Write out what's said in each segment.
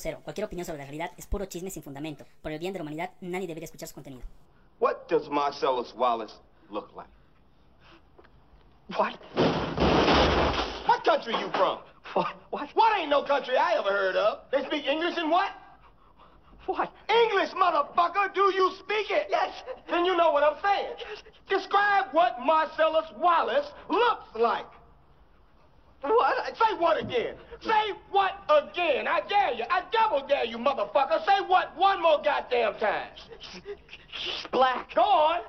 grosero. Cualquier opinión sobre la realidad es puro chisme sin fundamento. Por el bien de la humanidad, nadie debería escuchar su contenido. What does Marcellus Wallace look like? What? What country you from? What? What? What ain't no country I ever heard of? They speak English and what? What? English, motherfucker! Do you speak it? Yes. Then you know what I'm saying. Describe what Marcellus Wallace looks like. What? Say what again? Say what again? I dare you. I double dare you, motherfucker. Say what one more goddamn time. He's black. Go on.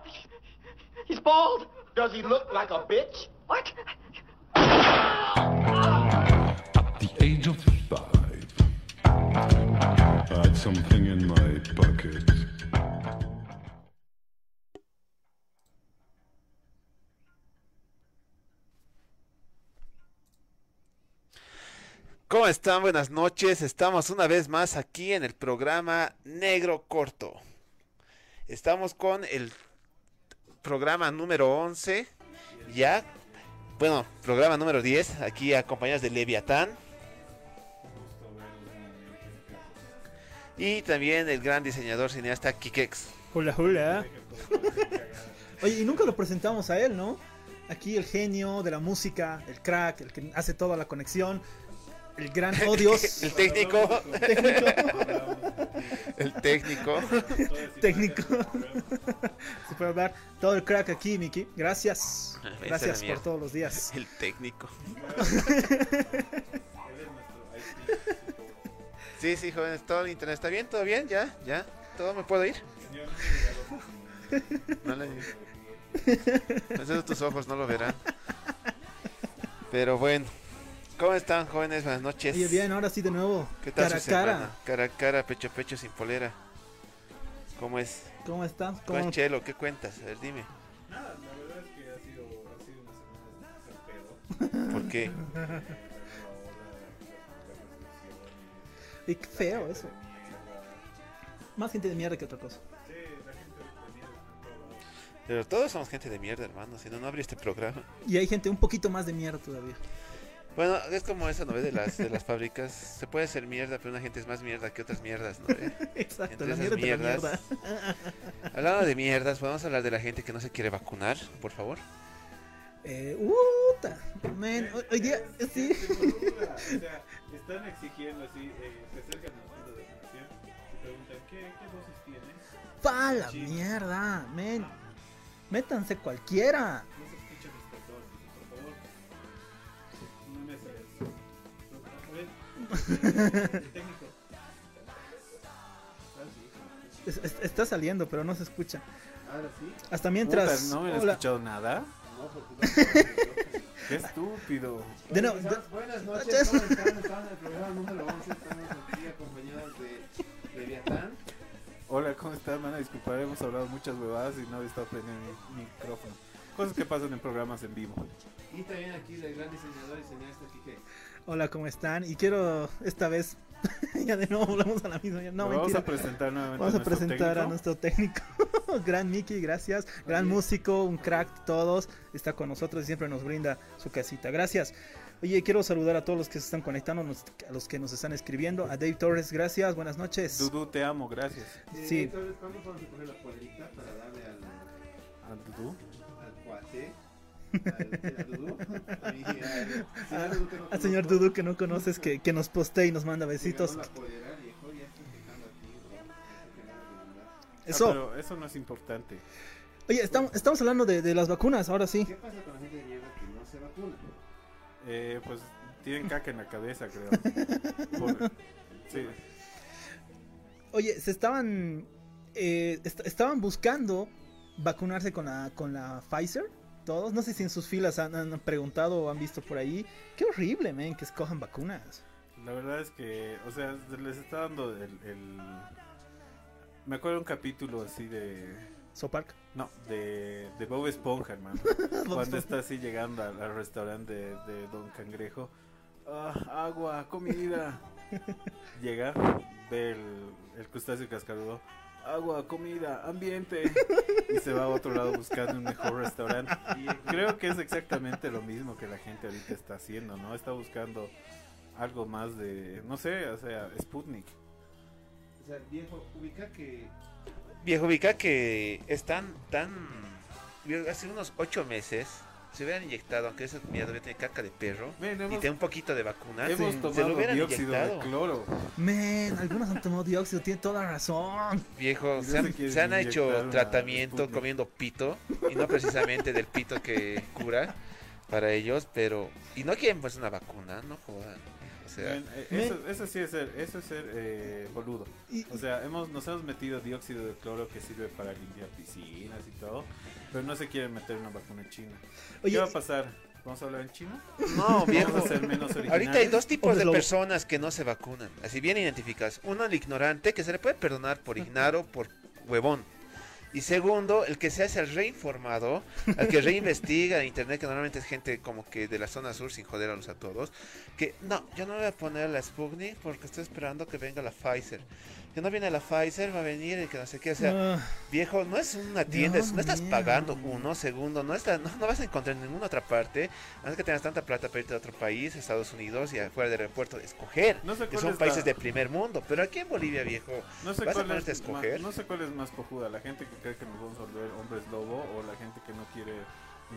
He's bald. Does he look like a bitch? What? At the age of five, I had something in my pocket. ¿Cómo están? Buenas noches. Estamos una vez más aquí en el programa Negro Corto. Estamos con el programa número 11. Ya. Bueno, programa número 10. Aquí acompañados de Leviatán. Y también el gran diseñador cineasta Kikex. Hola, hola. Oye, y nunca lo presentamos a él, ¿no? Aquí el genio de la música, el crack, el que hace toda la conexión, el gran odios. El técnico. técnico. El técnico. técnico. Se puede hablar todo el crack aquí, Miki. Gracias. Gracias por todos los días. El técnico. Sí, sí, jóvenes, todo el internet está bien, todo bien, ya, ya, todo me puedo ir. No le Esos tus ojos no lo verán. Pero bueno, ¿cómo están, jóvenes? Buenas noches. Oye, bien, ahora sí de nuevo. ¿Qué tal cara su a cara. semana? Cara a cara, pecho a pecho, sin polera. ¿Cómo es? ¿Cómo estás? ¿Cómo ¿Cómo... es Chelo? ¿Qué cuentas? A ver, dime. Nada, la verdad es que ha sido, ha sido una semana de pedo. ¿Por qué? Y qué feo eso. Más gente de mierda que otra cosa. Sí, la gente de mierda Pero todos somos gente de mierda, hermano, si no, no habría este programa. Y hay gente un poquito más de mierda todavía. Bueno, es como esa novela de las, de las fábricas. Se puede ser mierda, pero una gente es más mierda que otras mierdas, ¿no? ve? Exacto, Entre la esas mierda de la mierdas. mierda. Hablando de mierdas, podemos hablar de la gente que no se quiere vacunar, por favor. Eh, puta, man, hoy, hoy día, sí. O sea, están exigiendo así, eh, se acercan a centros de vacunación y preguntan, ¿qué, qué dosis tienes? Pa la mierda, men. Métanse cualquiera. Es- es- está saliendo, pero no se escucha. Ahora sí. Hasta mientras. Puta, no me he escuchado nada. Qué estúpido. De nuevo, de- Buenas noches, ¿cómo están? Están en el programa número 11, estamos aquí acompañados de Leviatán. Hola, ¿cómo están? Me van a disculpar, hemos hablado muchas huevadas y no he estado prendiendo mi micrófono. Cosas que pasan en programas en vivo. Y también aquí del gran diseñador y cineasta Quique. Hola, ¿cómo están? Y quiero esta vez. ya de nuevo volvemos a la misma. ya- No, Lo vamos mentira. a presentar nuevamente Vamos a nuestro presentar a técnico. nuestro técnico. Gran Mickey, gracias. Gran músico, un crack todos. Está con nosotros y siempre nos brinda su casita. Gracias. Oye, quiero saludar a todos los que se están conectando, nos- a los que nos están escribiendo. A Dave Torres, gracias. Buenas noches. Dudu, te amo, gracias. Sí. Eh, Entonces, ¿cuándo vamos a coger la polerita para darle al, ¿A Dudu? al cuate? Al, señor. Dudu que no conoces, que, que nos postea y nos manda besitos. Eso. Ah, pero eso no es importante. Oye, estamos, estamos hablando de, de las vacunas, ahora sí. ¿Qué pasa con la gente de que no se vacuna? Eh, pues tienen caca en la cabeza, creo. Por- sí. Oye, se estaban eh, est- estaban buscando vacunarse con la con la Pfizer. Todos, no sé si en sus filas han, han preguntado o han visto por ahí. Qué horrible, men, que escojan vacunas. La verdad es que, o sea, se les está dando el, el- Me acuerdo un capítulo así de... Sopark. No, de, de Bob Esponja, hermano. Cuando está así llegando al, al restaurante de, de Don Cangrejo. "Ah, agua, comida. Llega, ve el, el crustáceo cascarudo. Agua, comida, ambiente. Y se va a otro lado buscando un mejor restaurante. Y creo que es exactamente lo mismo que la gente ahorita está haciendo, ¿no? Está buscando algo más de, no sé, o sea, Sputnik. O sea, viejo, ubica que. Viejo, ubica que están tan. Hace unos ocho meses se hubieran inyectado, aunque esa mierda tiene caca de perro y tiene un poquito de vacuna, hemos se tomado lo hubieran dióxido inyectado. de cloro. Men, algunos han tomado dióxido, tiene toda razón. Viejo, se han, se se han hecho tratamiento comiendo pito y no precisamente del pito que cura para ellos, pero y no quieren pues una vacuna, no jodan. Sea, eh, eso, eso sí es ser, eso es ser eh, boludo. Y- O sea, hemos, nos hemos metido dióxido de cloro que sirve para limpiar piscinas y todo, pero no se quieren meter una vacuna china. Oye, ¿Qué va a pasar? ¿Vamos a hablar en chino? no, viejo. ¿Vamos a ser menos originales? Ahorita hay dos tipos de personas que no se vacunan, así bien identificadas. Uno, el ignorante, que se le puede perdonar por ignaro, por huevón. Y segundo, el que se hace al reinformado, al que reinvestiga en internet, que normalmente es gente como que de la zona sur, sin joderlos a todos, que no, yo no voy a poner la Sputnik porque estoy esperando que venga la Pfizer. Que no viene la Pfizer, va a venir y que no sé qué, o sea, ah, Viejo, no es una tienda, no estás mío. pagando uno, segundo, no, está, no, no vas a encontrar en ninguna otra parte, a menos que tengas tanta plata para irte a otro país, Estados Unidos y afuera del aeropuerto, escoger, No sé que son es países la- de primer mundo, pero aquí en Bolivia, viejo, No sé, ¿Vas a cuál ponerte a es escoger? más, no sé cuál es más cojuda, la gente que cree que nos vamos a volver hombres lobo o la gente que no quiere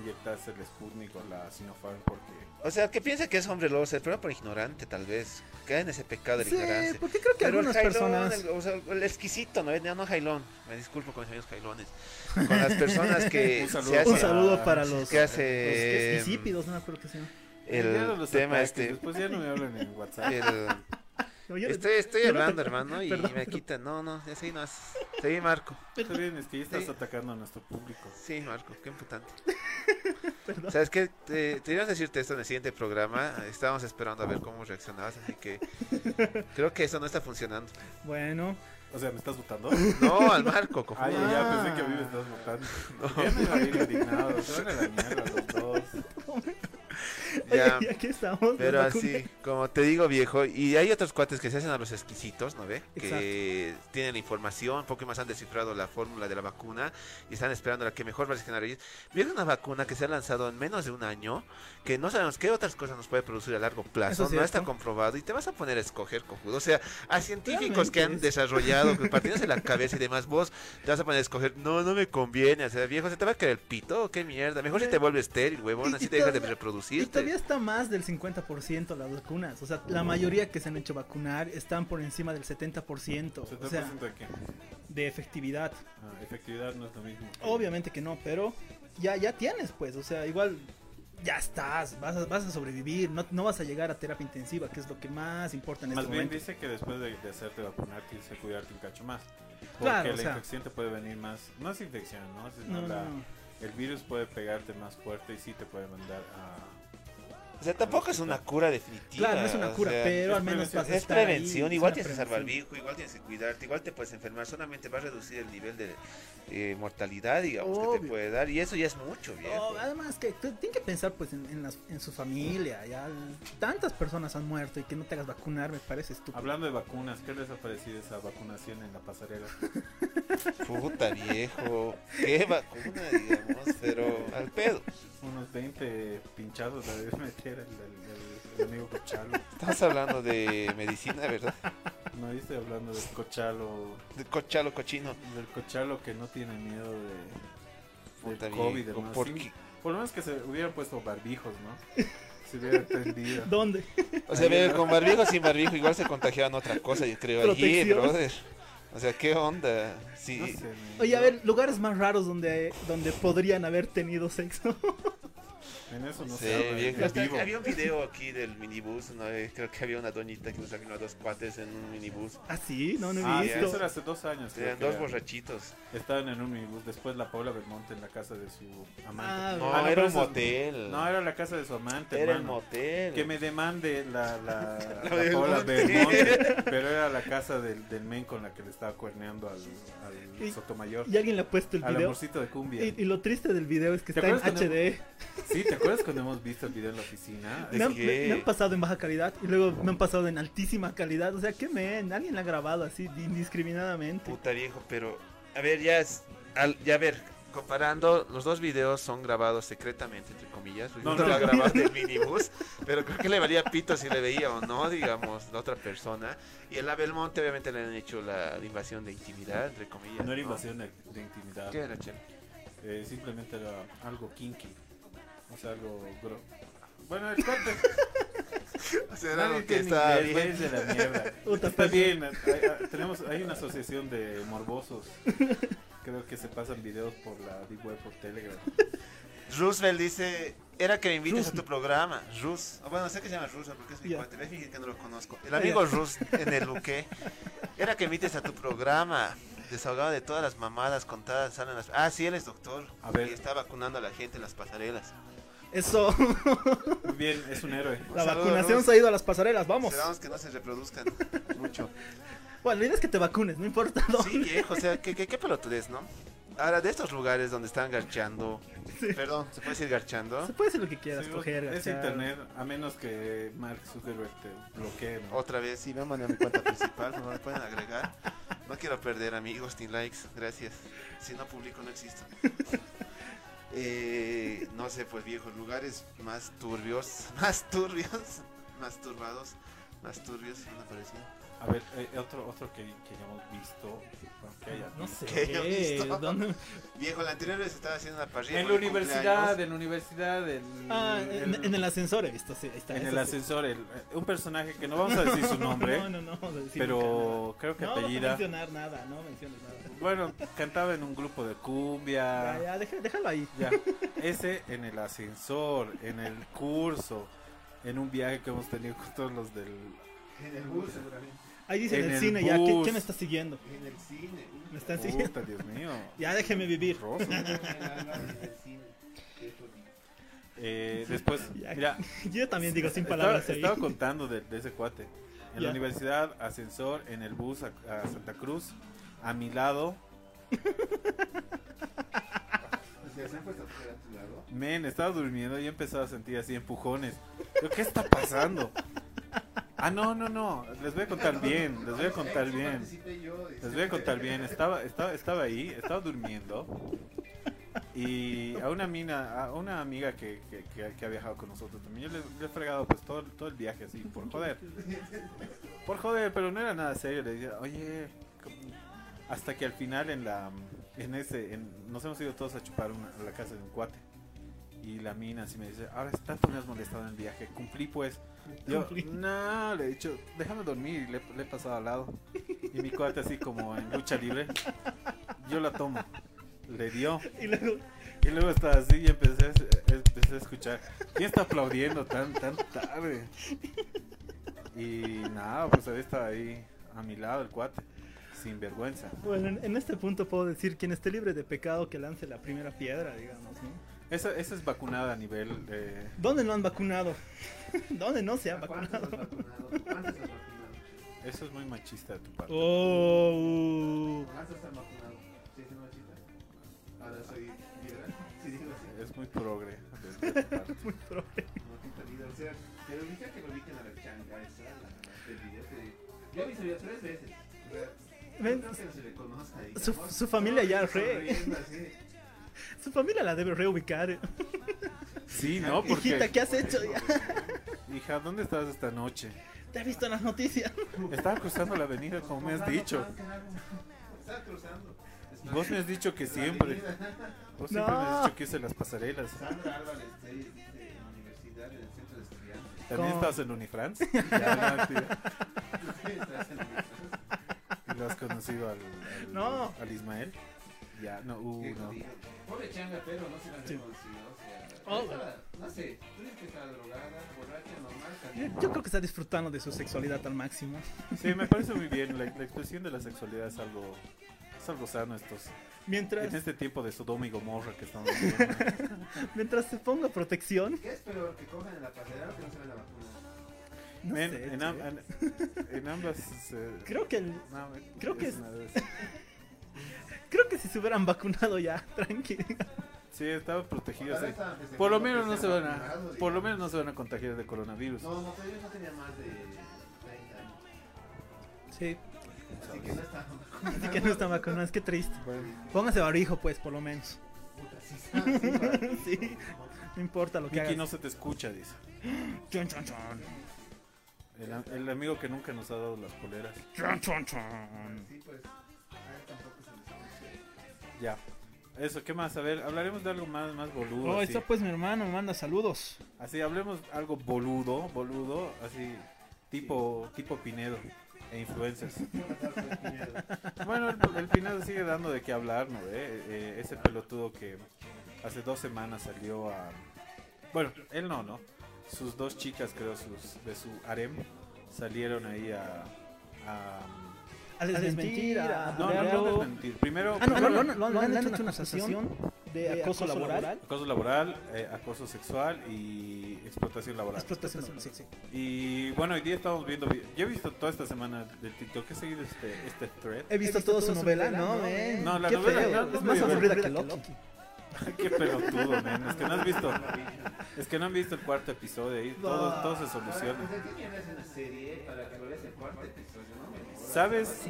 inyectarse el Sputnik o la Sinopharm porque... o sea, que piensa que es hombre lobo, se prueba por ignorante, tal vez, cae en ese pecado de sí, ignorancia. porque creo que Pero el algunas jailón, personas... el, o sea, el exquisito, no, no, no jailón, me disculpo con mis amigos jailones, con las personas que Un saludo se hacen, Un saludo para los, que los hace esquisípidos, no me acuerdo qué se llama. el los tema ataques, este, Después ya no me hablan en WhatsApp. el... Oye, Estoy, estoy yo no te- hablando, hermano, y Perdón, me perdón. quitan. No, no, así no es. Sí, Marco. Está bien, es que ya estás Sí. atacando a nuestro público. Sí, Marco, qué imputante. Perdón. ¿Sabes qué? Te, te ibas a decirte esto en el siguiente programa. Estábamos esperando a ver cómo reaccionabas, así que creo que eso no está funcionando. Bueno, O sea, ¿me estás votando? No, al Marco, cojudo. Ay, ya, ya, pensé que a mí me estás votando. Ya me iba a ir indignado. Se van a la mierda los dos. Ya. oye, aquí estamos. Pero así, como te digo, viejo, y hay otros cuates que se hacen a los exquisitos, ¿no ve? Que tienen la información, un poco más han descifrado la fórmula de la vacuna y están esperando la que mejor va a generar ellos. Viene una vacuna que se ha lanzado en menos de un año, que no sabemos qué otras cosas nos puede producir a largo plazo, Eso no está comprobado y te vas a poner a escoger, cojudo. O sea, a científicos que han es. desarrollado, que partiéndose la cabeza y demás, vos te vas a poner a escoger, no, no me conviene, o sea, viejo, ¿se te va a caer el pito? ¿Qué mierda? Mejor si te vuelves estéril, huevón, así te dejas de reproducirte. Todavía está más del 50% las vacunas. O sea, la mayoría que se han hecho vacunar están por encima del 70%. O sea, ¿70% de qué? de efectividad. Ah, efectividad no es lo mismo. Obviamente que no, pero ya, ya tienes, pues. O sea, igual ya estás, vas a, vas a sobrevivir. No, no vas a llegar a terapia intensiva, que es lo que más importa en Más este bien momento. dice que después de, de hacerte vacunar tienes que cuidarte un cacho más. Porque Claro, o la sea. infección te puede venir más. No es infección, ¿no? No, no, la- no. El virus puede pegarte más fuerte y sí te puede mandar a. O sea, tampoco es una cura definitiva. Claro, no es una o cura, sea, pero al menos vas a Es estar prevención, es igual tienes que salvar barbijo, igual tienes que cuidarte, igual te puedes enfermar, solamente va a reducir el nivel de eh, mortalidad, digamos, que te puede dar, y eso ya es mucho, viejo. Oh, además que tú- tienen que pensar pues en, en, las- en su familia, ya tantas personas han muerto y que no te hagas vacunar me parece estúpido. Hablando de vacunas, ¿qué les ha parecido esa vacunación en la pasarela? Puta viejo, qué vacuna, digamos, pero al pedo. Unos 20 pinchados la debe meter el, el- el amigo Cochalo. Estamos hablando de medicina, ¿verdad? No, yo estoy hablando del Cochalo. De cochalo cochino. Del Cochalo que no tiene miedo de. Puta del COVID, hermano. ¿por Sí, por lo menos que se hubieran puesto barbijos, ¿no? Se hubiera entendido. ¿Dónde? O sea, con barbijo sin barbijo, igual se contagiaban otra cosa, yo creo, allí, Protección. brother. O sea, ¿qué onda? Sí. No sé, men. Oye, a ver, lugares más raros donde, donde podrían haber tenido sexo. En eso no Sí, se habla, viejo. en Hasta vivo. había un video aquí del minibús, una vez, creo que había una doñita que nos vino a dos cuates en un minibús. ¿Ah, sí? No, no he Ah, sí, visto. eso era hace dos años. Eran dos era. borrachitos. Estaban en un minibús. Después la Paula Belmonte en la casa de su amante. Ah, No, Ah, no, era un motel. No, era la casa de su amante. era el hermano. motel. Que me demande la, la, La la Paula Belmonte. Pero era la casa del, del men con la que le estaba cuerneando al, al Y- Sotomayor. Y alguien le ha puesto el Al video. amorcito de cumbia. Y, y lo triste del video es que ¿Te está en HD. Sí, ¿te acuerdas cuando hemos visto el video en la oficina? Me han, me- me han pasado en baja calidad y luego me han pasado en altísima calidad. O sea, ¿qué men? Alguien la ha grabado así indiscriminadamente. Puta viejo, pero. A ver, ya es. al- ya a ver. comparando, los dos videos son grabados secretamente, entre comillas. No, No, no. lo ha grabado del minibús, pero creo que le valía pito si le veía o no, digamos, la otra persona. Y en la Belmonte, obviamente, le han hecho la, la invasión de intimidad, entre comillas. No era invasión de, de intimidad. ¿Qué era, Chelo? Eh, simplemente era algo kinky. O sea, algo. gro- Bueno, el cuate. O sea, era algo que está inglés, bien. váyanse a la mierda. Está bien. Hay, hay- tenemos, hay una asociación de morbosos. Creo que se pasan videos por la Deep Web, por Telegram. Roosevelt dice, era que me invites a tu programa. Rus. Ah, Bueno, sé que se llama Roosevelt porque es mi Ya. cuate. Voy a fingir que no lo conozco. El amigo Rus en el Luque. Era que me invites a tu programa. Desahogado de todas las mamadas contadas. Salen las... Ah, sí, él es doctor. A ver. Y está vacunando a la gente en las pasarelas. Eso. Bien, es un héroe. La saludo, vacunación se ha ido a las pasarelas, vamos. Esperamos que no se reproduzcan mucho. Bueno, la idea es que te vacunes, no importa dónde. Sí, viejo, o sea, qué, qué, qué pelotudez, ¿no? Ahora, de estos lugares donde están garchando... Perdón, ¿se puede decir garchando? Se puede decir lo que quieras, Sí, coger, es internet, a menos que Mark Zuckerberg te bloquee. ¿no? Otra vez, sí, me mandan a mi cuenta principal, no me pueden agregar. No quiero perder amigos ni likes, gracias. Si no publico no existo. Eh, no sé, pues viejos lugares más turbios, más turbios, más turbados, más turbios, ¿no me pareció? A ver, eh, otro, otro que, que ya hemos visto. que haya No visto. sé. ¿Qué he visto? ¿dónde? Viejo, la anterior vez estaba haciendo una parrilla. En la el universidad, en la universidad, en, Ah, en, en el ascensor he visto, sí, ahí está. en el sí. ascensor, el- eh, un personaje que no vamos a decir su nombre, No, no, no. pero creo que. No, no apellida. mencionar nada, no menciones nada. Bueno, cantaba en un grupo de Ya, cumbia. ya, deja- déjalo ahí. Ya, ese en el ascensor, en el curso, en un viaje que hemos tenido con todos los del... En el bus, seguramente. Ahí dice en En el el cine, ya, ¿qué- bus. ¿quién me está siguiendo? En el cine. Me están siguiendo. Puta, Dios mío. Ya, déjeme vivir. Eh, después, Ya. mira, Yo también digo sin estaba, palabras ahí. estaba contando de, de ese cuate. En Ya. la universidad, ascensor, en el bus a, a Santa Cruz, a mi lado, tu lado. men, estaba durmiendo y empezaba a sentir así empujones. Yo, ¿Qué está pasando? Ah, no, no, no, les voy a contar bien, les voy a contar bien. Les voy a contar bien, estaba, estaba, estaba ahí, estaba durmiendo y a una mina, a una amiga que, que, que- que ha viajado con nosotros también, yo le, le he fregado pues todo, todo el viaje así, por joder. Por joder, pero no era nada serio, le decía, oye, ¿cómo?". Hasta que al final en la, en ese, en- nos hemos ido todos a chupar una- a la casa de un cuate. Y la mina así me dice, ahora tanto me has molestado en el viaje, cumplí pues. Yo, no, le he dicho, déjame dormir y le, le he pasado al lado. Y mi cuate así como en lucha libre, yo la tomo. Le dio. Y luego, Y luego estaba así y empecé, a- empecé a escuchar. ¿Quién está aplaudiendo tan, tan tarde? Y nada, pues ahí estaba ahí a mi lado el cuate, sin vergüenza. bueno, en, en este punto puedo decir, quien esté libre de pecado que lance la primera piedra, digamos, ¿no? Esa, esa es vacunada a nivel... eh, ¿Dónde no han vacunado? ¿Dónde no se han ¿A ¿Cuántos has vacunado? vacunado? ¿Cuántos has vacunado? eso es muy machista de tu parte. Oh, ¿Cuántos han vacunado? ¿Sí, sí, machita? Ahora soy liberal. Sí. Es muy progre de, de tu parte. muy líder. O sea, pero dije que lo ubiquen a la changa esa, la del video. que- Yo he visto ya tres veces. Ven, no creo que se le conozca. su- su familia ya re. Su familia la debe reubicar. Sí, ¿no? Hijita, Porque... ¿qué has hecho? Ya? Hija, ¿dónde estabas esta noche? Te he visto en las noticias. Estaba cruzando la avenida como me has dicho. Está cruzando. Vos me has dicho que siempre. Vos siempre me has No. dicho que hice las pasarelas. Sandra Álvarez, en la universidad, en el centro de estudiantes. ¿También ¿Cómo? estabas en Unifrance? Ya, no, tío. Estás en Universidad. ¿Y lo has conocido al, al, No. al Ismael? Ya, no, uh, Qué no. Pobre changa, pero no se la reconocido. O sea, Oh. no sé, tú dices que estaba drogada, borracha, normal, Yo, creo que está disfrutando de su sexualidad al máximo. Sí, me parece muy bien. La, la expresión de la sexualidad es algo, es algo sano estos, Mientras, en este tiempo de Sodoma y Gomorra que estamos viviendo. mientras se ponga protección. ¿Qué es peor, que cojan en la pasarela o que no se la vacuna? No Men, sé, en, am- en- en ambas... eh, Creo que el- no, creo que es- creo que si se hubieran vacunado ya, tranquilo. Sí, estaba protegido. Sí. Por lo menos no se van a, vacunados, por lo menos no se van a contagiar de coronavirus. No, no, ellos no tenían más de 30 años. Sí, Así que no estaban así que no están vacunados, qué triste. Bueno, Póngase barbijo, pues, por lo menos. Puta, sí. No importa lo que Miki hagas. no se te escucha, dice. Chon, chon, chon. El, am- el amigo que nunca nos ha dado las poleras. Chon, chon, chon. Sí, pues. A él tampoco se les escucha. Ya. Eso, ¿qué más? A ver, hablaremos de algo más, más boludo. Oh, así. está pues mi hermano, me manda saludos. Así, hablemos algo boludo, boludo, así, tipo, tipo Pinedo e influencers. bueno, el, el Pinedo sigue dando de qué hablar, ¿no? ve? Eh, ese pelotudo que hace dos semanas salió a... Bueno, él no, ¿no? Sus dos chicas, creo, sus, de su harem, salieron ahí a... a A desmentir, a no, no, no, desmentir. Primero, Ah, no, primero- no, no, no, han hecho una acusación de acoso laboral. acoso laboral, eh, acoso sexual y explotación laboral. Explotación, sí, sí. Y bueno, hoy día estamos viendo. vi- Yo he visto toda esta semana del TikTok. He seguido este, este thread. He visto toda su novela, ¿no? men? No, la Qué novela feo, no- no es me más aburrida que Loki. Qué pelotudo, men. Es que no has visto. Es que no han visto el cuarto episodio ahí. Todo, todo se soluciona. Pues aquí tienes una serie para que lo veas el cuarto episodio, ¿no? Mejor. ¿Sabes?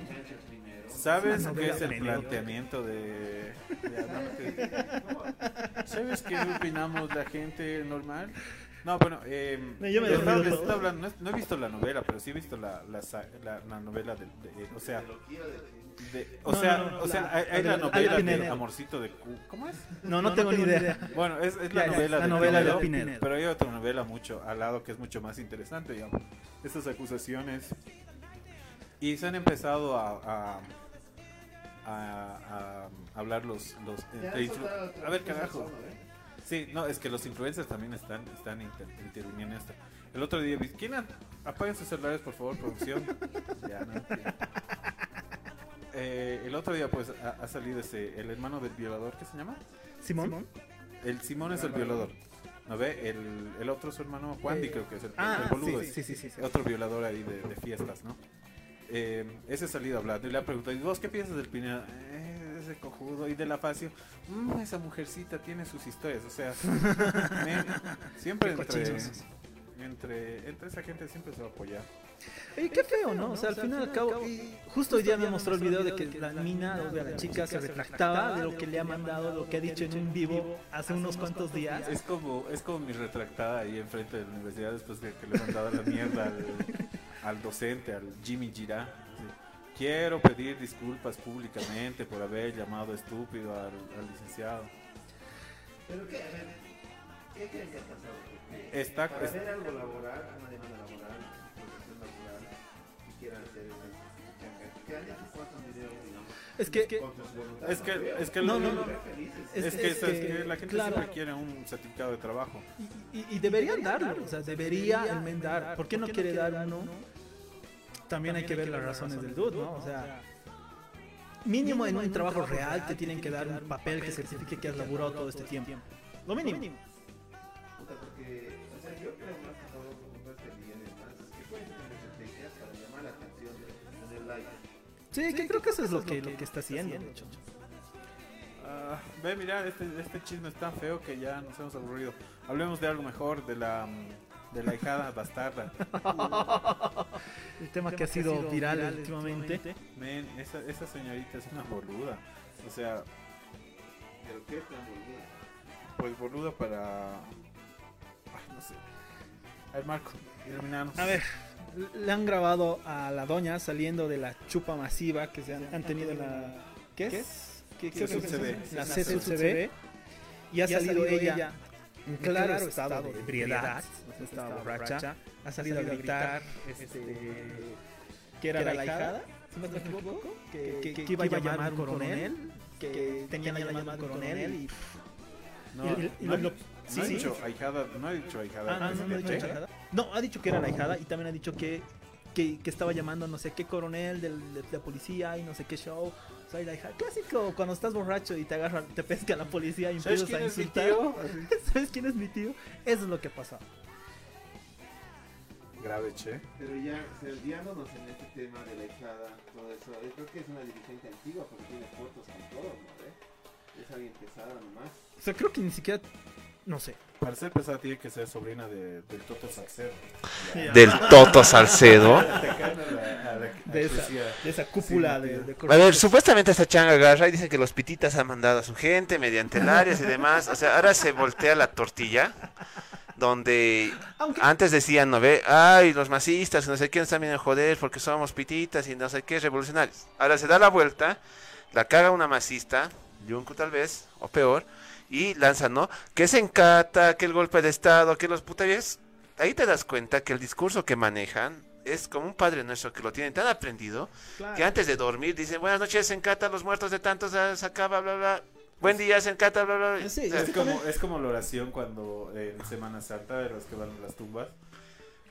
¿Sabes qué es el planteamiento de.? de- no, que- ¿Sabes qué opinamos la gente normal? No, bueno, eh, No, yo me estaba hablando- no, he- no he visto la novela, pero sí he visto la, la, la- la novela de, de- o sea, de- o No, sea, no, no, o sea, la- hay, hay la la de novela de Pinedo. Amorcito de Cu- ¿cómo es? No, no tengo ni idea. Bueno, es, es la novela, la de, novela de Pinedo, Pinedo. pero hay otra novela mucho al lado que es mucho más interesante, digamos. Estas acusaciones y se han empezado a, a, a- a hablar los, los a ver carajo. eso, ¿no, eh? Sí, no, es que los influencers también están, están inter- interviniendo en esto. El otro día vi, ¿quién apaguen sus celulares por favor, producción? ya, no. ya. Eh, el otro día pues ha, ha salido ese, el hermano del violador, ¿qué se llama? Simón. El Simón es el violador. ¿No ve? El, el otro su hermano Wandy Eh, creo que es el, ah, el boludo. sí, sí, sí, sí, sí. Otro violador ahí de, de fiestas, ¿no? Eh, ese ha salido hablando y le ha preguntado, ¿y vos qué piensas del Pineda? Eh, ese cojudo. Y de la Facio, "Mm, esa mujercita tiene sus historias. O sea, siempre entre. Entre, entre esa gente siempre se va a apoyar. Oye, qué feo, ¿no? O sea, al final y al cabo, y justo hoy día me mostró el video de que la mina, o sea, la chica se retractaba de lo que le ha mandado, lo que ha dicho en un vivo hace unos cuantos días. Es como, es como mi retractada ahí enfrente de la universidad después de que le mandaba la mierda al, al docente, al Jimmy Girá. Quiero pedir disculpas públicamente por haber llamado estúpido al, al licenciado. Pero qué, a ver, ¿qué creen que ha pasado? Porque Está, para es- hacer algo laboral, una demanda laboral, explotación laboral, y quieran hacer esas changas, que han hecho cuántos videos, digamos, Es que, es que, es que, No, lo- no, no. felices. es que, la gente claro. siempre quiere un certificado de trabajo. Y, y deberían darlo, o sea, debería enmendar. ¿Por qué no quiere dar uno? También hay que ver las razones del dude, ¿no? O sea, mínimo en un trabajo real te tienen que dar un papel que certifique que has laburado todo este tiempo. Lo mínimo. Sí, que creo que eso es lo que, lo que está haciendo. de hecho. Ah, ve, mira, este, este chisme es tan feo que ya nos hemos aburrido. Hablemos de algo mejor, de la, mm, de la hijada bastarda. El tema que ha sido viral últimamente. Men, esa, esa señorita es una boluda. O sea, Pero qué tan boludo. pues boluda para... Ay, no sé. A ver, Marco, iluminanos. A ver, le han grabado a la doña saliendo de la chupa masiva que se han, han tenido en la... ¿Qué es? ¿Qué, qué CSUCB. La CSUCB. Y ha salido ella en claro estado de ebriedad, estaba borracha, ha salido a gritar este, que era la hijada, si no me equivoco, que, iba a llamar un coronel, que tenía la llamada coronel y... No, no, ha dicho ahijada, no ha dicho ahijada. Ah, no, ha dicho ¿Eh? No, ha dicho que era la hijada y también ha dicho que, que, que estaba llamando no sé qué coronel de la policía y no sé qué show. Soy la hija. Clásico, cuando estás borracho y te agarra, te pesca la policía y ¿Sabes empiezas a insultar. ¿Sabes quién es mi tío? Eso es lo que pasó. Grave, che. Pero ya, guiándonos en este tema de la hijada, todo eso, yo creo que es una dirigente antigua porque tiene fotos con todo, ¿no? ¿Eh? Es alguien pesada nomás. O sea, creo que ni siquiera No sé. Para ser pesada tiene que ser sobrina de, del Toto Salcedo. Del Toto Salcedo. De esa, actriz, de esa cúpula Sí, de, de A ver, supuestamente esta changa agarra y dice que los pititas han mandado a su gente mediante Larios y demás. O sea, ahora se voltea la tortilla. Donde Aunque- antes decían, no ve, ay, los masistas, no sé quién están viendo a joder porque somos pititas y no sé qué, revolucionarios. Ahora se da la vuelta, la caga una masista, Yunku tal vez, o peor, y lanza, ¿no? Que se encata, que el golpe de Estado, que los putavies. Ahí te das cuenta que el discurso que manejan es como un padre nuestro que lo tienen tan aprendido Claro. que antes de dormir dicen buenas noches, se encata los muertos de tantos, ah, se acaba, bla, bla. Buen día, se encata, bla, bla. Sí, Es como, es como la oración cuando en Semana Santa de los que van a las tumbas.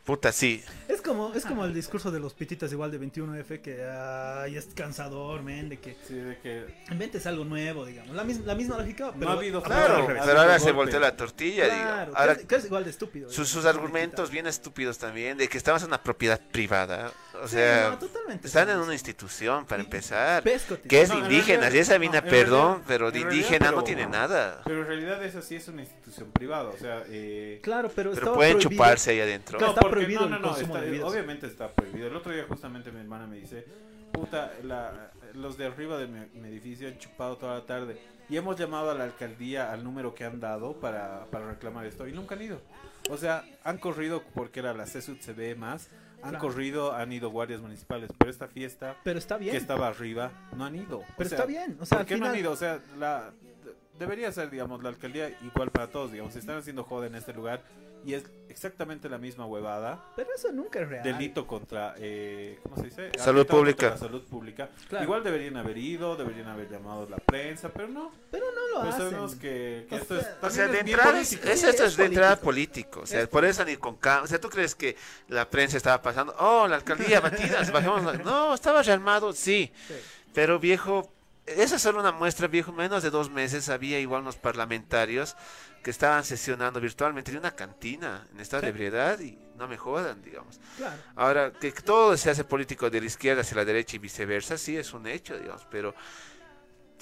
Puta, sí. Es como, es como el discurso de los pititas igual de 21F que ay, es cansador, men, de que Sí, de que inventes algo nuevo, digamos. La, mis- la misma lógica, pero ha habido Claro, pero ahora se voltea la tortilla, Claro, digo. que es, que es igual de estúpido. sus, sus argumentos bien estúpidos también, de que estamos en una propiedad privada. O Sí, sea, no, totalmente están en una institución, para empezar. Que es No, indígenas, realidad- y esa mina, no, perdón, realidad- pero en de realidad, indígena no pero- tiene nada. Pero en realidad esa sí es una institución privada, o sea... Eh, Claro, pero, Pero pueden prohibido. chuparse ahí adentro. Claro, está porque- prohibido el consumo está- de bebidas. obviamente está prohibido. El otro día justamente mi hermana me dice, puta, la- los de arriba de mi, mi edificio han chupado toda la tarde y hemos llamado a la alcaldía al número que han dado para, para reclamar esto y nunca han ido. O sea, han corrido porque era la CESUD se ve más, han Claro. corrido, han ido guardias municipales, pero esta fiesta Pero está bien. que estaba arriba no han ido. Pero O sea, está bien. O sea, ¿Por al qué no han final- ido? O sea, la, de- debería ser, digamos, la alcaldía igual para todos, digamos. Se están haciendo joda en este lugar y es exactamente la misma huevada. Pero eso nunca es real. Delito contra, eh, ¿cómo se dice? Salud Atentado pública. La salud pública. Claro. Igual deberían haber ido, deberían haber llamado a la prensa, pero no. Pero no lo Pues hacen. sabemos que, que O esto es. sea, O también sea, de es entrada, es, es- esto es es de entrada político. O sea, por eso ni con calma. O sea, ¿tú crees que la prensa estaba pasando? Oh, la alcaldía, batidas, bajemos. la-". No, estaba rearmado, sí. Sí. Pero viejo, esa es solo una muestra, viejo. Menos de dos meses había igual unos parlamentarios que estaban sesionando virtualmente en una cantina en estado de ebriedad y no me jodan, digamos. Claro. Ahora, que todo se hace político de la izquierda hacia la derecha y viceversa, sí es un hecho, digamos, pero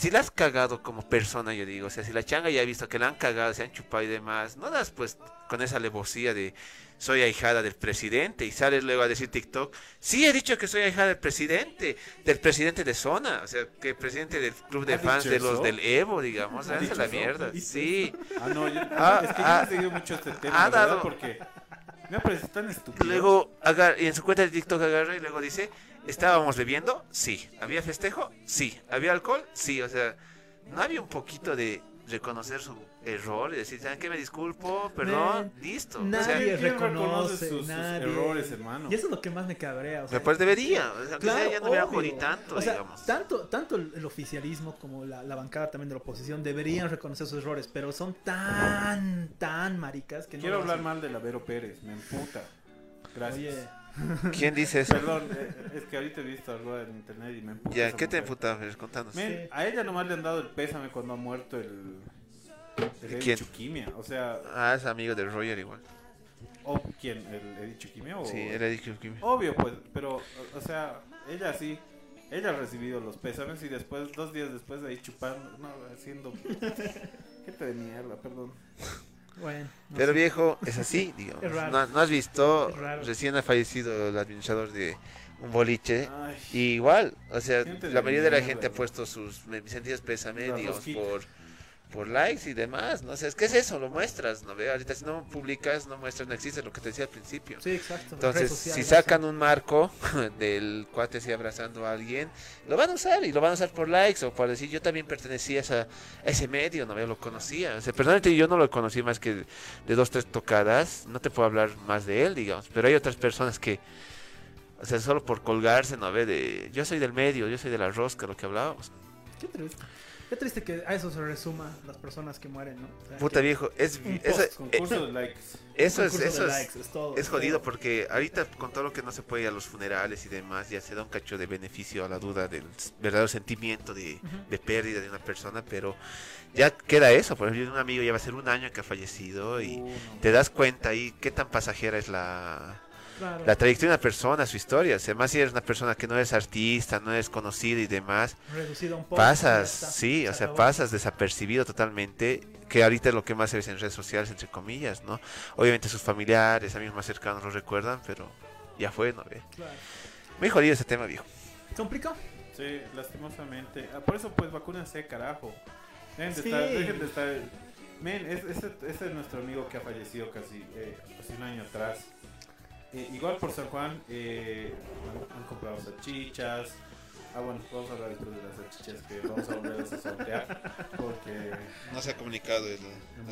si la has cagado como persona, yo digo, o sea, si la changa ya ha visto que la han cagado, se han chupado y demás, no das pues con esa alevosía de soy ahijada del presidente y sales luego a decir TikTok, sí he dicho que soy ahijada del presidente, del presidente de zona, o sea, que el presidente del club de ¿Ha fans de los eso? del Evo, digamos, ¿Ha esa es la eso? mierda, ¿Dice sí. Ah, no, yo, Ah, es que yo ah, no he seguido mucho este tema, verdad, dado- porque me ha parecido tan estúpido. Luego, agar- en su cuenta de TikTok agarra y luego dice, ¿estábamos bebiendo? Sí. ¿Había festejo? Sí. ¿Había alcohol? Sí. O sea, ¿no había un poquito de reconocer su error y decir, ¿saben qué? Me disculpo, perdón, listo. O nadie sea, ¿Quién reconoce, reconoce sus, errores, hermano? Y eso es lo que más me cabrea. O sea, pues debería, o sea, Claro, sea, ya no hubiera jodido tanto, o sea, digamos. tanto, tanto el, el oficialismo como la, la bancada también de la oposición deberían reconocer sus errores, pero son tan, tan maricas que no Quiero hablar mal de la Vero Pérez, me emputa. Gracias. Oye, ¿Quién dice eso? Perdón, eh, es que ahorita he visto algo en internet y me emputa. Ya, ¿qué te mujer. emputa? Fer? Contanos. Men, a ella nomás le han dado el pésame cuando ha muerto el. El Eddie ¿Quién? Chuquimia. O sea, Ah, es amigo de Roger igual. o, ¿quién? ¿El Eddie Chuquimia? O... Sí, era dicho que... Obvio, pues, pero, o- o sea, ella sí. Ella ha recibido los pésames y después, dos días después de ahí chupando, no, haciendo. Gente de mierda, perdón. Bueno. no Pero sé. viejo, es así, digamos. Es. No, no has visto, recién ha fallecido el administrador de un boliche. Ay, Y igual, o sea, la mayoría de la gente ha puesto sus sentidos pésame, digamos, por, por likes y demás. No sé, es que es eso, lo muestras, ¿no? Ve, ahorita si no publicas, no muestras, no existe lo que te decía al principio. Sí, exacto. Entonces, si sacan un marco del cuate así abrazando a alguien, lo van a usar y lo van a usar por likes o por decir yo también pertenecía a, esa- a ese medio, no Ve, lo conocía. O sea, personalmente yo no lo conocí más que de dos, tres tocadas, no te puedo hablar más de él, digamos, pero hay otras personas que, o sea, solo por colgarse, ¿no? Ve, de yo soy del medio, yo soy de la rosca, lo que hablábamos. Qué triste. Qué triste que a eso se resuma las personas que mueren, ¿no? O sea, Puta viejo, es, eso, post, concurso eh, de likes. eso es, eso es, likes, es todo, Es jodido porque ahorita con todo lo que no se puede ir a los funerales y demás, ya se da un cacho de beneficio a la duda del verdadero sentimiento de, de pérdida de una persona, pero ya queda eso. Por ejemplo, un amigo ya va a ser un año que ha fallecido y Uh, no. te das cuenta ahí qué tan pasajera es la, Claro. la trayectoria de una persona, su historia. O sea, más si eres una persona que no eres artista, no eres conocido y demás, reducido a un ya pasas, sí, se o sea, acabó. pasas desapercibido totalmente, que ahorita es lo que más se ve en redes sociales, entre comillas, ¿no? Obviamente sus familiares, amigos más cercanos lo recuerdan, pero ya fue, ¿no ve? Claro. Muy jodido ese tema, viejo. ¿Complicado? Sí, lastimosamente. Ah, por eso, pues, vacúnense, carajo. Dejen de Sí. estar, dejen de estar. Men, es- ese, ese es nuestro amigo que ha fallecido casi, eh, casi un año atrás. Eh, igual por San Juan eh, han, han comprado salchichas. Ah, bueno, vamos a hablar después de las salchichas que vamos a volver a sortear. Porque. No se ha comunicado el,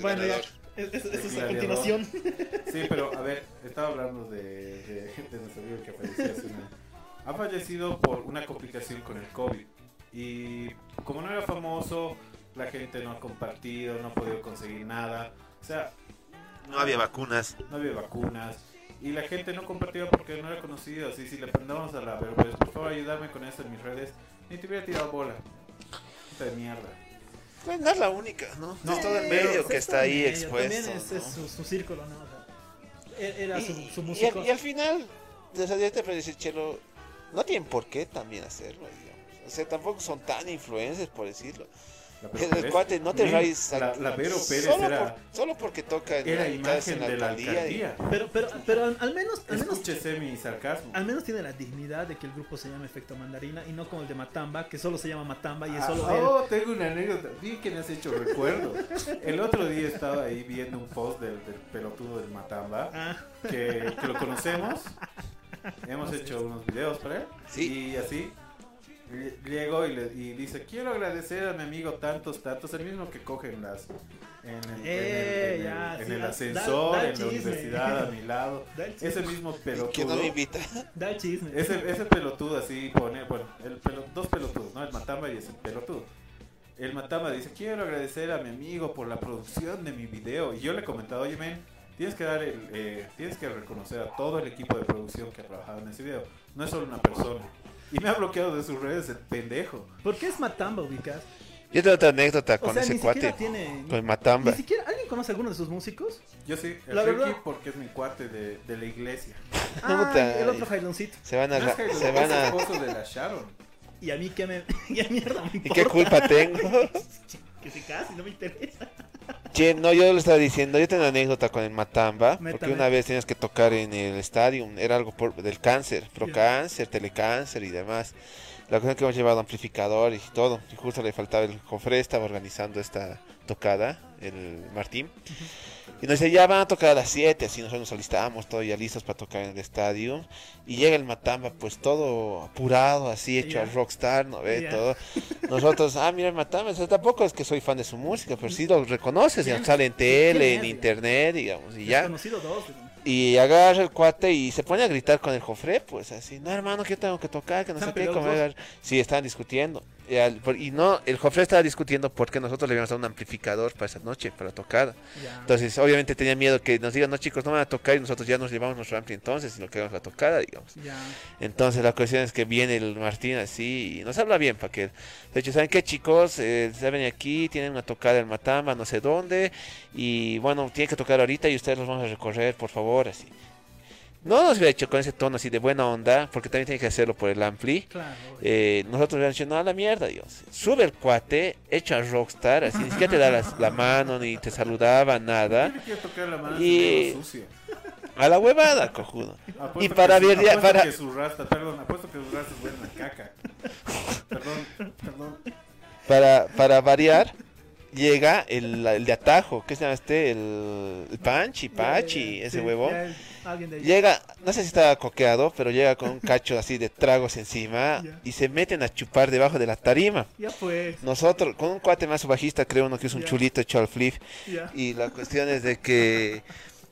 Bueno, ya. Es- es- Eso es a continuación. Sí, pero a ver, estaba hablando de, de, de nuestro amigo que falleció hace un año. Ha fallecido por una complicación con el COVID. Y como no era famoso, la gente no ha compartido, no ha podido conseguir nada. O sea, No había vacunas. no había vacunas. Y la gente no compartió porque no era conocido. Así, si le prendamos a la ver, pues por favor ayúdame con eso en mis redes. Ni te hubiera tirado bola. Puta de mierda. Pues no es la única, ¿no? No, es todo el pero medio que está ahí medio, expuesto. También es, su, su círculo, ¿no? O sea, e- era su, Y, su y músico. al, y al final, te puedo decir, Chelo, no tienen por qué también hacerlo, digamos. O sea, tampoco son tan influencers, por decirlo. La El, Vero Pérez- cuate, no te rayes. La, la Vero Pérez solo, era, por- solo porque toca en era la- imagen en de la alcaldía y-. Pero, pero, pero al, al menos, al menos, Escúchese mi sarcasmo. al menos tiene la dignidad de que el grupo se llame Efecto Mandarina y no como el de Matamba, que solo se llama Matamba y es Ah, solo él. oh, tengo una anécdota. Vi que me has hecho recuerdo. El otro día estaba ahí viendo un post del, del pelotudo del Matamba, Ah, que, que lo conocemos. Hemos hecho unos videos para él. Sí. Y así. Llegó y, le, y dice, quiero agradecer a mi amigo tantos, tantos, el mismo que cogen las en el, en el- Eh, en el- ya, en sí, el da- ascensor, da- da en la universidad a mi lado. da el chisme. Ese mismo que no pelotudo. me invita. Da el chisme. Ese, ese pelotudo así pone, bueno, el pelo- dos pelotudos, ¿no? El Matamba y ese pelotudo. El Matamba dice, quiero agradecer a mi amigo por la producción de mi video. Y yo le he comentado, oye, men, tienes que dar el, eh, tienes que reconocer a todo el equipo de producción que ha trabajado en ese video. No es solo una persona. Y me ha bloqueado de sus redes el pendejo. ¿Por qué es Matamba ubicas? Yo tengo otra anécdota O con sea, ese ni cuate. tiene. Con Matamba. Ni siquiera. ¿Alguien conoce a alguno de sus músicos? Yo sí, el La Ricky verdad- porque es mi cuate de, de la iglesia. Ah, el otro Jailoncito. Se van a. No es se van a. esposo de la Sharon. Y a mí que me. y a mierda me ¿Y qué culpa tengo? Que si casi no me interesa. Che, no, yo le estaba diciendo, yo tengo una anécdota con el Matamba, porque una vez tenías que tocar en el estadio, era algo por- del cáncer, procáncer, telecáncer y demás. La cuestión es que hemos llevado amplificador y todo, y justo le faltaba el cofre, estaba organizando esta tocada, el Martín. Y nos dice, ya van a tocar a las 7, así nosotros nos alistábamos, todos ya listos para tocar en el estadio. Y llega el Matamba, pues todo apurado, así hecho al rockstar, ¿no ve? Todo. Nosotros, ah, mira el Matamba, o sea, tampoco es que soy fan de su música, pero sí lo reconoces, ya sale en ¿Quién tele, en internet, digamos, y ya. conocido dos. Y agarra el cuate y se pone a gritar con el jofre, pues así, no hermano, que yo tengo que tocar, que no sé ¿Están qué, era- Sí, estaban discutiendo. Y, al- por- y no, el jofre estaba discutiendo porque nosotros le habíamos dado un amplificador para esa noche, para tocar. Ya. Entonces, obviamente tenía miedo que nos digan, no chicos, no van a tocar y nosotros ya nos llevamos nuestro ampli entonces, y lo que hagamos la tocada, digamos. Ya. Entonces la cuestión es que viene el Martín así y nos habla bien para que de hecho saben qué chicos eh, saben aquí tienen una tocada en Matamba no sé dónde y bueno tienen que tocar ahorita y ustedes los vamos a recorrer por favor así no nos hubiera hecho con ese tono así de buena onda porque también tiene que hacerlo por el ampli Claro. eh, nosotros le dicho, no, a la mierda, Dios. Sube el cuate, echa a Rockstar, así, ni siquiera te da las- la, mano, ni te saludaba, nada. ¿Quién le quiere tocar la mano Y-? A la huevada, cojudo. Apuesto Y para su- ver, ya- para, que su rasta, perdón, apuesto que sus rastas huelen a caca. Perdón, perdón. para, para variar, llega el, el de atajo, ¿qué se llama este? El, el Panchi, Pachi, ya, ese sí, ahí. Llega, no sé si estaba coqueado, pero llega con un cacho así de tragos encima y se meten a chupar debajo de la tarima. Ya pues. Nosotros, con un cuate más bajista, creo uno que es un chulito hecho al flip. Y la cuestión es de que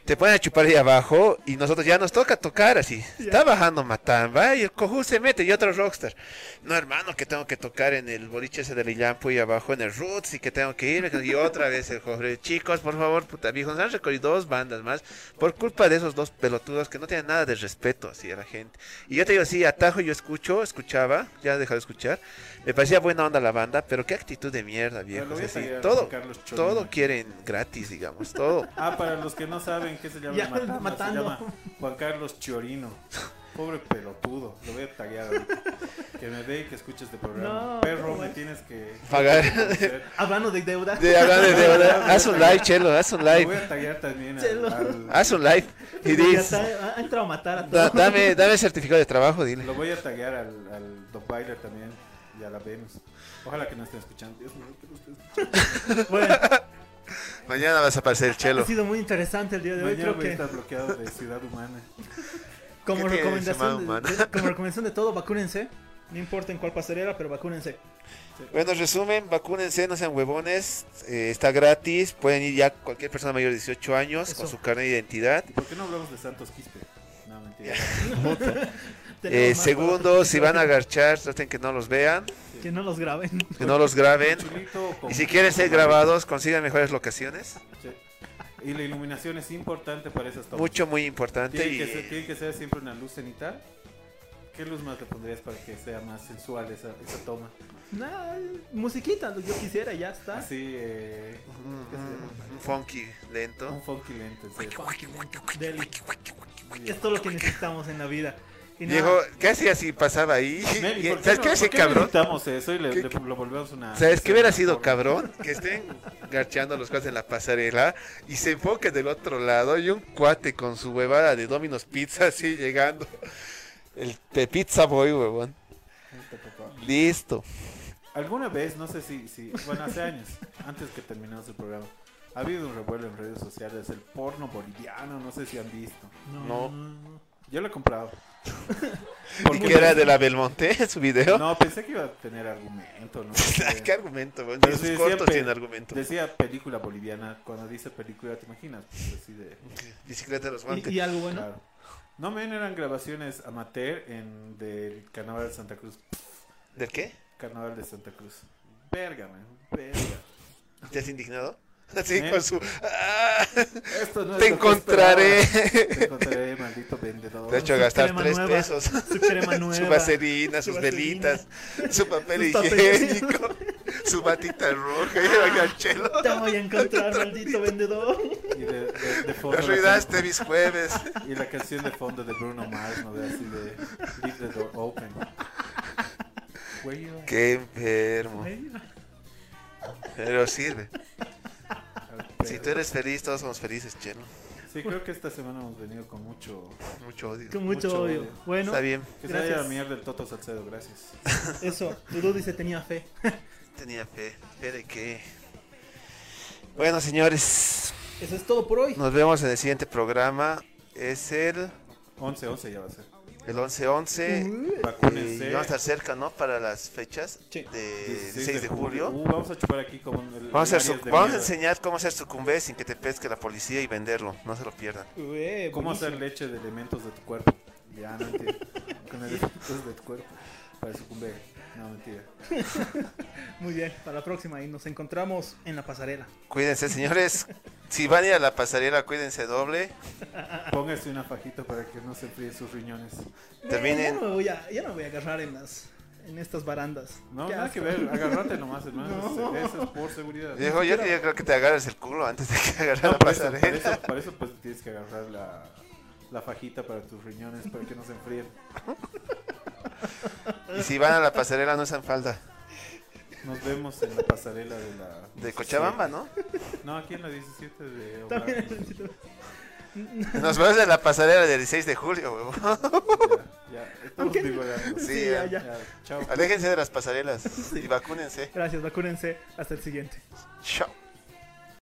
te ponen a chupar ahí abajo y nosotros ya nos toca tocar así. Está bajando Matamba y el cojú se mete y otro rockstar. No, hermano, que tengo que tocar en el boliche ese del Illampo y abajo en el Roots y que tengo que irme. Y otra vez el joven, chicos, por favor, puta viejo, nos han recorrido dos bandas más por culpa de esos dos pelotudos que no tienen nada de respeto así a la gente. Y yo te digo, sí, atajo yo escucho, escuchaba, ya he dejado de escuchar. Me parecía buena onda la banda, pero qué actitud de mierda, viejo. Todo, todo quieren gratis, digamos, todo. Ah, para los que no saben qué se llama Ya, Matamba, se matando. llama Juan Carlos Chiorino. Pobre pelotudo. Lo voy a taguear ahorita. Que me ve y que escuche este programa. No, Perro, ¿cómo me es? tienes que... Pagar. Hablando de deuda. De hablar de deuda. Haz un live, Chelo, haz un Lo voy live. a taguear también Chelo. al... al- Haz un live. Y dices, ha- entrado a matar a da- todos. dame, dame certificado de trabajo, dile. Lo voy a taguear al, al Bailer también y a la Venus. Ojalá que no estén escuchando. Dios mío, que no estén escuchando. Bueno, Mañana vas a aparecer el ha Chelo. sido muy interesante el día de hoy. Mañana Creo voy a que estar bloqueado de Ciudad Humana. como ¿Qué tiene recomendación, de, humana? de- como recomendación de todo, vacúnense. No importa en cuál pasarela, pero vacúnense. Bueno, resumen, vacúnense, no sean huevones, eh, está gratis, pueden ir ya cualquier persona mayor de 18 años con su carnet de identidad. ¿Y por qué no hablamos de Santos Quispe? No, mentira. Eh, segundo, si van a agarchar, traten que no los vean, Que no los graben. que no los graben. Y si quieren ser grabados, consigan mejores locaciones. Sí. Y la iluminación es importante para esas tomas. Mucho, muy importante. Tiene que, Y ser, tiene que ser siempre una luz cenital. ¿Qué luz más le pondrías para que sea más sensual esa, esa toma? Nada, musiquita, lo que yo quisiera, ya está. Así, eh, un, un funky lento. Un funky lento. en serio. Del- Es todo lo que necesitamos en la vida. Diego, casi así pasaba ahí. Men, ¿y Y- por ¿Sabes no- qué no cabrón? editamos eso y le, ¿Qué- le- lo volvemos una. ¿Sabes qué hubiera sido cabrón? Que estén garcheando los cuates en la pasarela y se enfoque del otro lado y un cuate con su huevada de Domino's Pizza así llegando. El de Pizza Boy, huevón. Listo. Alguna vez, no sé si, si, bueno, hace años, antes que terminemos el programa, ha habido un revuelo en redes sociales, el porno boliviano, no sé si han visto. No. Yo lo he comprado. ¿Y que era de la Belmonte su video? No, pensé que iba a tener argumento, ¿no? Sé. ¿Qué argumento, weón? Pero sí, cortos tiene argumento. Decía película boliviana, cuando dice película, ¿te imaginas? Pues así de... Bicicleta de los y, guantes. y algo bueno. Claro. No, men, eran grabaciones amateur en del Carnaval de Santa Cruz. ¿Del qué? Carnaval de Santa Cruz. Verga, man. Verga. ¿Te has indignado? Así ¿Eh? con su... ¡Ah! Esto no es Te encontraré. Te encontraré, maldito vendedor. Te ha hecho Su gastar tres nueva, pesos. Su crema Su nueva. vaselina, su sus vaselina. velitas, su papel Sus higiénico, su batita roja y el ganchelo. Te voy a encontrar, maldito vendedor. Y de, de, de fondo can- mis jueves. Y la canción de fondo de Bruno Mars, ¿no? De así de Leave the door open. Qué enfermo. Pero sirve. Si tú eres feliz, todos somos felices, chelo. Sí, creo que esta semana hemos venido con mucho. Mucho odio. Con mucho, Mucho odio. odio. Bueno, Está bien. Que se Gracias. vaya a mierda el Toto Salcedo, gracias. eso. Dudu dice tenía fe. Tenía fe. Fe de que. Bueno, señores, Eso es todo por hoy. nos vemos en el siguiente programa. Es el, 11-11 ya va a ser. El 11-11. Uy. Vacúnense. Y vamos a estar cerca, ¿no? Para las fechas Sí. de 16 de julio. Uh, vamos a chupar aquí como el, Vamos, a, su- vamos a enseñar cómo hacer sucumbé sin que te pesque la policía y venderlo. No se lo pierdan. Ué, ¿Cómo buenísimo. hacer leche de elementos de tu cuerpo? Ya, no mentira. Con elementos de tu cuerpo. Para sucumbir. No, mentira. Muy bien, para la próxima y nos encontramos en la pasarela. Cuídense, señores. Si van a ir a la pasarela, cuídense doble. Póngase una fajita para que no se enfríen sus riñones. Eh, Terminen. Ya no me voy a, ya no me voy a agarrar en las en estas barandas. No, Qué nada que ver. Agárrate nomás, hermano. No. Eso es por seguridad. Viejo, yo, yo creo que te agarres el culo antes de que agarres No, la eso, pasarela. eso, por eso, pues tienes que agarrar la, la fajita para tus riñones para que no se enfríen. Y si van a la pasarela, no usan falda. Nos vemos en la pasarela de la... De Cochabamba, ¿no? No, aquí en la 17 de. Nos vemos en la pasarela del 16 de julio, huevo. Ya, ya, estamos Ok. divagando. Sí, Sí, ya. ya, ya. Ya, chao. Aléjense de las pasarelas y vacúnense. Gracias, vacúnense. Hasta el siguiente. Chao.